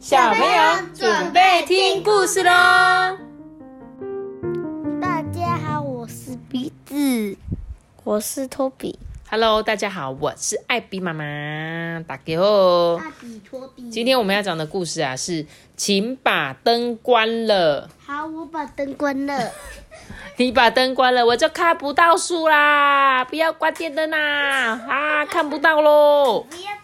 小朋友准备听故事喽！大家好，我是鼻子，我是托比。Hello，大家好，我是艾比妈妈，大家好。大比托比。今天我们要讲的故事啊，是请把灯关了。好，我把灯关了。你把灯关了，我就看不到书啦！不要关电灯啦！啊，看不到喽！不要。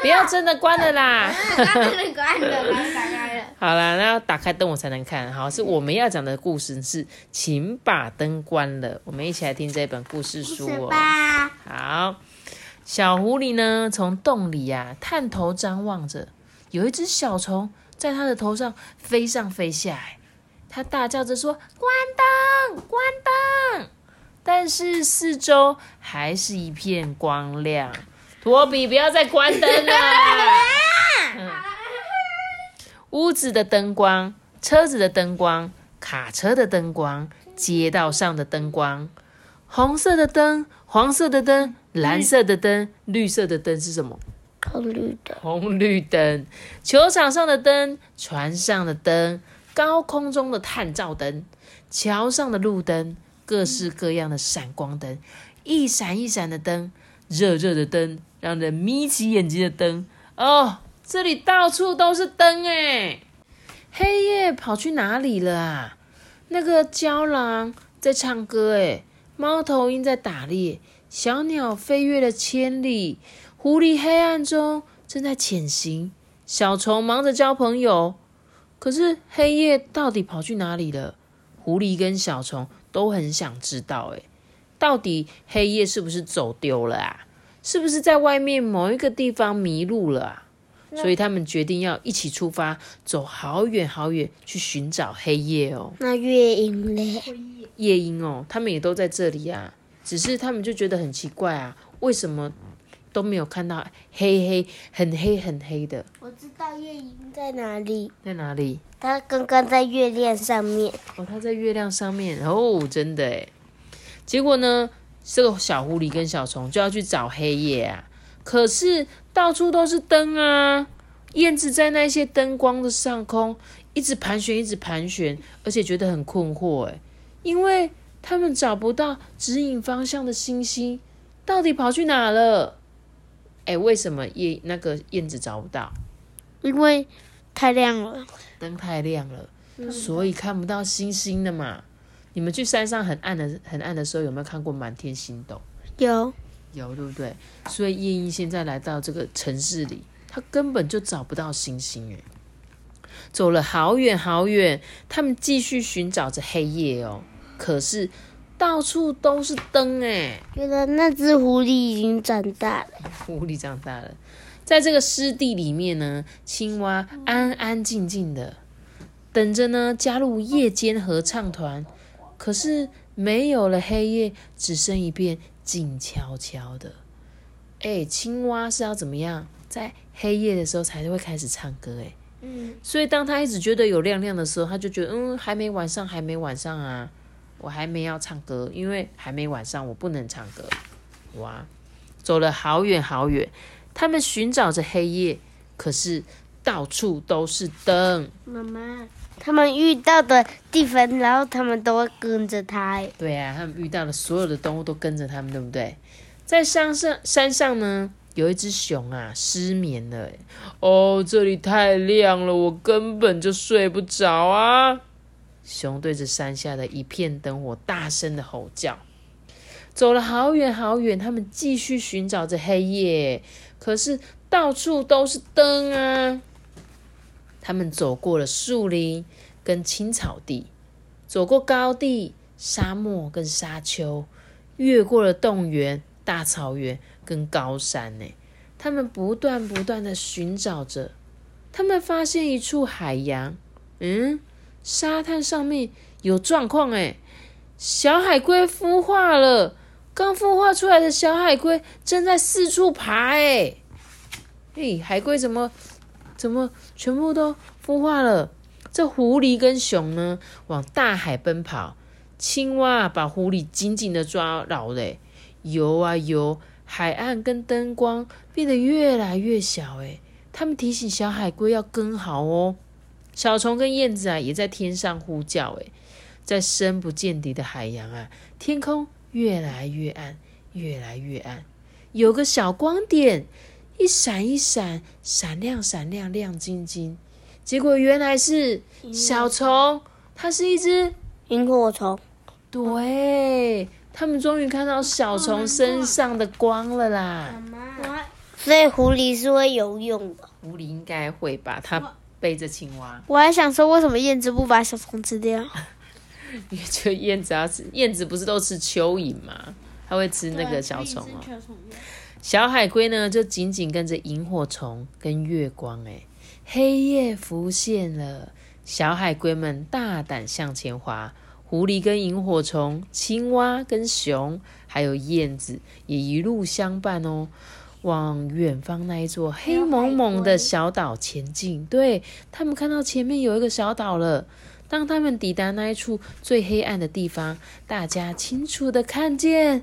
不要真的关了啦！真的关了，把它打开了。好啦，那要打开灯我才能看。好，是我们要讲的故事是，请把灯关了。我们一起来听这本故事书哦。吧？好，小狐狸呢，从洞里呀、探头张望着，有一只小虫在它的头上飞上飞下，哎，它大叫着说：“关灯，关灯！”但是四周还是一片光亮。托比，不要再关灯了。嗯屋子的灯光，车子的灯光，卡车的灯光，街道上的灯光，红色的灯，黄色的灯，蓝色的灯，绿色的灯是什么？红绿灯。红绿灯。球场上的灯，船上的灯，高空中的探照灯，桥上的路灯，各式各样的闪光灯，一闪一闪的灯，热热的灯，让人眯起眼睛的灯。哦，这里到处都是灯哎！黑夜跑去哪里了啊？那个郊狼在唱歌哎，猫头鹰在打猎，小鸟飞越了千里，狐狸黑暗中正在潜行，小虫忙着交朋友。可是黑夜到底跑去哪里了？狐狸跟小虫都很想知道，诶，到底黑夜是不是走丢了啊？是不是在外面某一个地方迷路了啊？所以他们决定要一起出发，走好远好远去寻找黑夜哦。那月影嘞？夜莺哦，他们也都在这里啊，只是他们就觉得很奇怪啊，为什么都没有看到黑黑很黑很黑的？我知道月影在哪里，在哪里？它刚刚在月亮上面。哦，它在月亮上面哦，真的诶。结果呢，这个小狐狸跟小虫就要去找黑夜啊，可是到处都是灯啊，燕子在那些灯光的上空一直盘旋，一直盘旋，而且觉得很困惑诶，因为他们找不到指引方向的星星，到底跑去哪了？哎，为什么燕那个燕子找不到？因为太亮了。灯太亮了，所以看不到星星的嘛。你们去山上很暗的很暗的时候，有没有看过满天星斗？有。有，对不对？所以夜莺现在来到这个城市里，他根本就找不到星星诶。走了好远好远，他们继续寻找着黑夜哦。可是到处都是灯哎。原来那只狐狸已经长大了。狐狸长大了，在这个湿地里面呢，青蛙安安静静的等着呢，加入夜间合唱团。可是没有了黑夜，只剩一片静悄悄的。哎，青蛙是要怎么样，在黑夜的时候才会开始唱歌？哎，嗯，所以当他一直觉得有亮亮的时候，他就觉得嗯，还没晚上，还没晚上啊，我还没要唱歌，因为还没晚上，我不能唱歌。哇，走了好远好远，他们寻找着黑夜，可是到处都是灯。妈妈，他们遇到的地方，然后他们都会跟着他。哎对啊，他们遇到的所有的动物都跟着他们，对不对？在山上山上呢，有一只熊啊，失眠了。哦，这里太亮了，我根本就睡不着啊！熊对着山下的一片灯火大声的吼叫。走了好远好远，他们继续寻找着黑夜，可是到处都是灯啊！他们走过了树林跟青草地，走过高地、沙漠跟沙丘，越过了动原、大草原跟高山呢。他们不断不断的寻找着，他们发现一处海洋，嗯，沙滩上面有状况哎，小海龟孵化了，刚孵化出来的小海龟正在四处爬哎，嘿，海龟怎么怎么全部都孵化了？这狐狸跟熊呢，往大海奔跑。青蛙把狐狸紧紧的抓牢嘞，游啊游，海岸跟灯光变得越来越小，诶，他们提醒小海龟要跟好哦。小虫跟燕子啊，也在天上呼叫。诶，在深不见底的海洋啊，天空越来越暗，越来越暗，有个小光点，一闪一闪，闪亮闪亮，亮晶晶。结果原来是小虫，它是一只萤火虫。对，他们终于看到小虫身上的光了啦。所以狐狸是会游泳的。狐狸应该会吧？它背着青蛙。我还想说，为什么燕子不把小虫吃掉？因为就燕子要吃，燕子不是都吃蚯蚓吗？它会吃那个小虫哦。小海龟呢，就紧紧跟着萤火虫跟月光。哎，黑夜浮现了，小海龟们大胆向前滑。狐狸跟萤火虫、青蛙跟熊，还有燕子也一路相伴哦，往远方那一座黑蒙蒙的小岛前进。对他们看到前面有一个小岛了。当他们抵达那一处最黑暗的地方，大家清楚的看见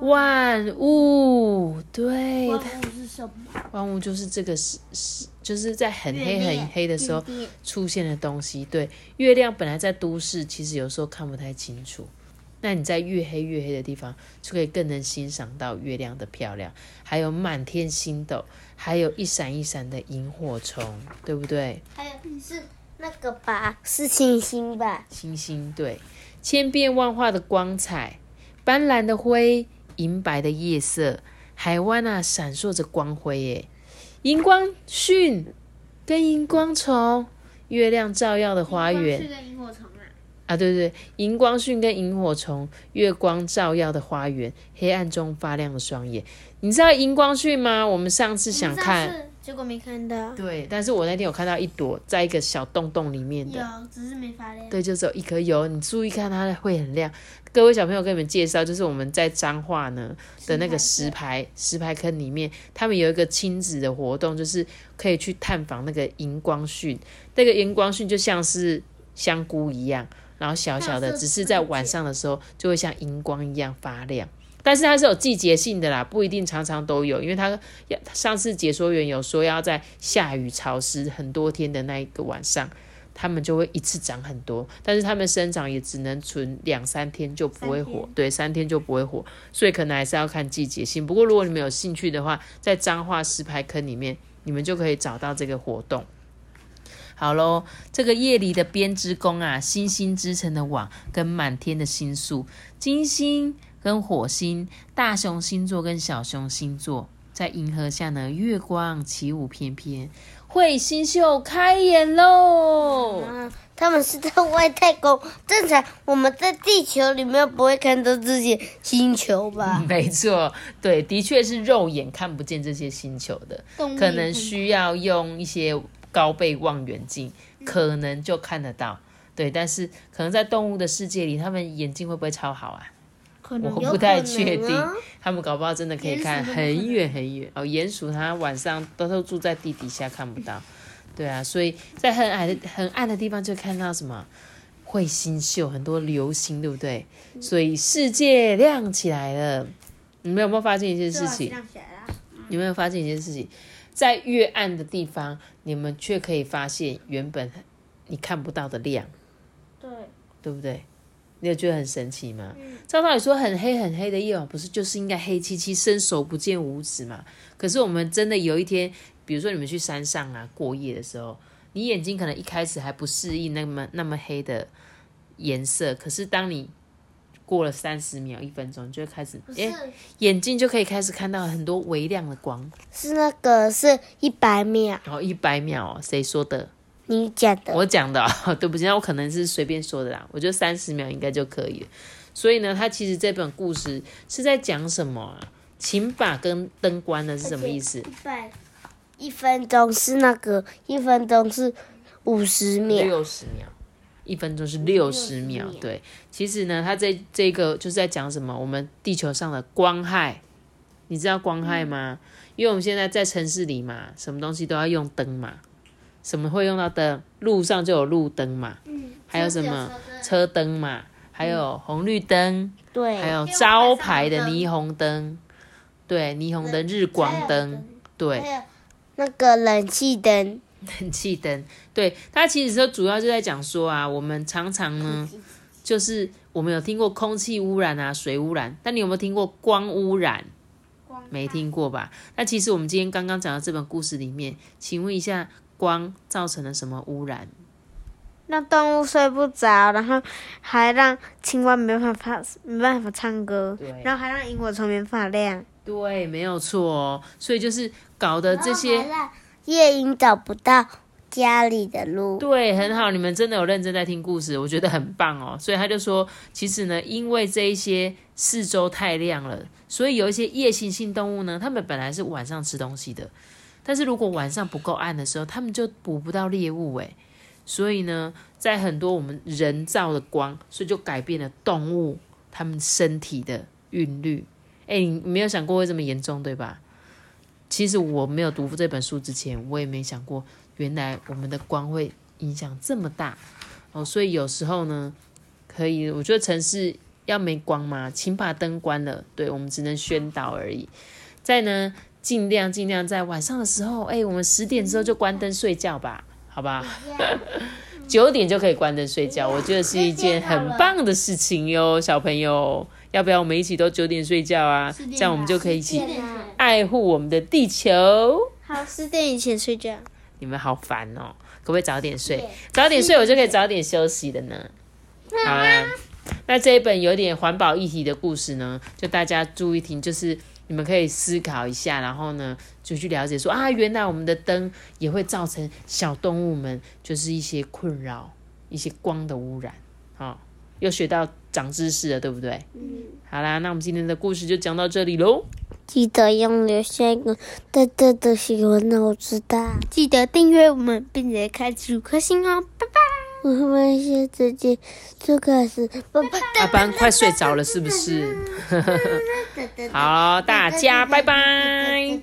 万物。对，万物是什么？万物就是这个是是，就是在很黑很黑的时候出现的东西。对，月亮本来在都市，其实有时候看不太清楚。那你在越黑越黑的地方，就可以更能欣赏到月亮的漂亮，还有满天星斗，还有一闪一闪的萤火虫，对不对？还有是。那个吧，是星星吧？星星对，千变万化的光彩，斑斓的灰，银白的夜色，海湾啊，闪烁着光辉耶！荧光蕈跟荧光虫，月亮照耀的花园。啊？啊，对对对，荧光蕈跟萤火虫，月光照耀的花园，黑暗中发亮的双眼。你知道荧光蕈吗？我们上次想看。结果没看到。对，但是我那天有看到一朵，在一个小洞洞里面的。有，只是没发亮。对，就只有一颗有，你注意看，它会很亮。各位小朋友，跟你们介绍，就是我们在彰化呢的那个石牌石牌坑里面，他们有一个亲子的活动，就是可以去探访那个荧光蕈。那个荧光蕈就像是香菇一样，然后小小的，只是在晚上的时候就会像荧光一样发亮。但是它是有季节性的啦，不一定常常都有，因为它上次解说员有说要在下雨潮湿很多天的那一个晚上，它们就会一次长很多，但是它们生长也只能存两三天就不会活，对，三天就不会活，所以可能还是要看季节性。不过如果你们有兴趣的话，在彰化石牌坑里面，你们就可以找到这个活动。好喽，这个夜里的编织工啊，星星织成的网跟满天的星宿，金星。跟火星、大熊星座跟小熊星座在银河下呢，月光起舞翩翩，彗星秀开演喽！他们是在外太空，正常我们在地球里面不会看到这些星球吧？没错，对，的确是肉眼看不见这些星球的，可能需要用一些高倍望远镜，可能就看得到。对，但是可能在动物的世界里，他们眼睛会不会超好啊？我不太确定，他们搞不好真的可以看很远很远哦。鼹鼠它晚上都都住在地底下，看不到。对啊，所以在很矮的、很暗的地方就看到什么彗星秀，很多流星，对不对？所以世界亮起来了。你们有没有发现一件事情？亮起来了。有没有发现一件事情？在越暗的地方，你们却可以发现原本你看不到的亮。对。对不对？你有觉得很神奇吗？照道理说，很黑很黑的夜晚，不是就是应该黑漆漆、伸手不见五指嘛？可是我们真的有一天，比如说你们去山上啊过夜的时候，你眼睛可能一开始还不适应那么那么黑的颜色，可是当你过了三十秒、一分钟，你就会开始，哎，眼睛就可以开始看到很多微亮的光。是那个是一百秒，然后一百秒，谁说的？你讲的，我讲的，对不起，那我可能是随便说的啦。我觉得三十秒应该就可以了。所以呢，它其实这本故事是在讲什么啊？请把跟灯关了是什么意思？一百一分钟是那个一分钟是五十秒，六十秒，一分钟是六十秒。对，其实呢，它这这个就是在讲什么？我们地球上的光害，你知道光害吗？因为我们现在在城市里嘛，什么东西都要用灯嘛。什么会用到灯？路上就有路灯嘛，还有什么？车灯。嘛，还有红绿灯，对，还有招牌的霓虹灯，对，霓虹灯、日光灯，对，那个冷气灯，冷气灯，对它其实说主要就在讲说啊，我们常常呢，就是我们有听过空气污染啊、水污染，但你有没有听过光污染？没听过吧？那其实我们今天刚刚讲的这本故事里面，请问一下，光造成了什么污染？让动物睡不着，然后还让青蛙没办法没办法唱歌，对然后还让萤火虫没办法亮，对，没有错哦。所以就是搞得这些，夜莺找不到家里的路。对，很好，你们真的有认真在听故事，我觉得很棒哦。所以他就说，其实呢，因为这一些四周太亮了，所以有一些夜行性动物呢，它们本来是晚上吃东西的，但是如果晚上不够暗的时候，他们就捕不到猎物，诶。所以呢，在很多我们人造的光，所以就改变了动物它们身体的韵律。哎，你没有想过会这么严重，对吧？其实我没有读这本书之前，我也没想过，原来我们的光会影响这么大哦。所以有时候呢，可以，我觉得城市要没光嘛，请把灯关了。对我们只能宣导而已。再呢，尽量尽量在晚上的时候，哎，我们十点之后就关灯睡觉吧。好吧，九点就可以关灯睡觉，我觉得是一件很棒的事情哟，小朋友，要不要我们一起都九点睡觉啊？这样我们就可以一起爱护我们的地球。好，十点以前睡觉。你们好烦哦，可不可以早点睡？早点睡，我就可以早点休息的呢。好啦，那这一本有点环保议题的故事呢，就大家注意听，就是你们可以思考一下，然后呢。就去了解说啊，原来我们的灯也会造成小动物们就是一些困扰，一些光的污染。好，又学到长知识了，对不对？嗯。好啦，那我们今天的故事就讲到这里喽。记得用留下一个大大的喜欢，那我知道。记得订阅我们，并且开启五颗星哦。我们先自己就开始。阿班，阿班，快睡着了是不是？好，大家拜拜。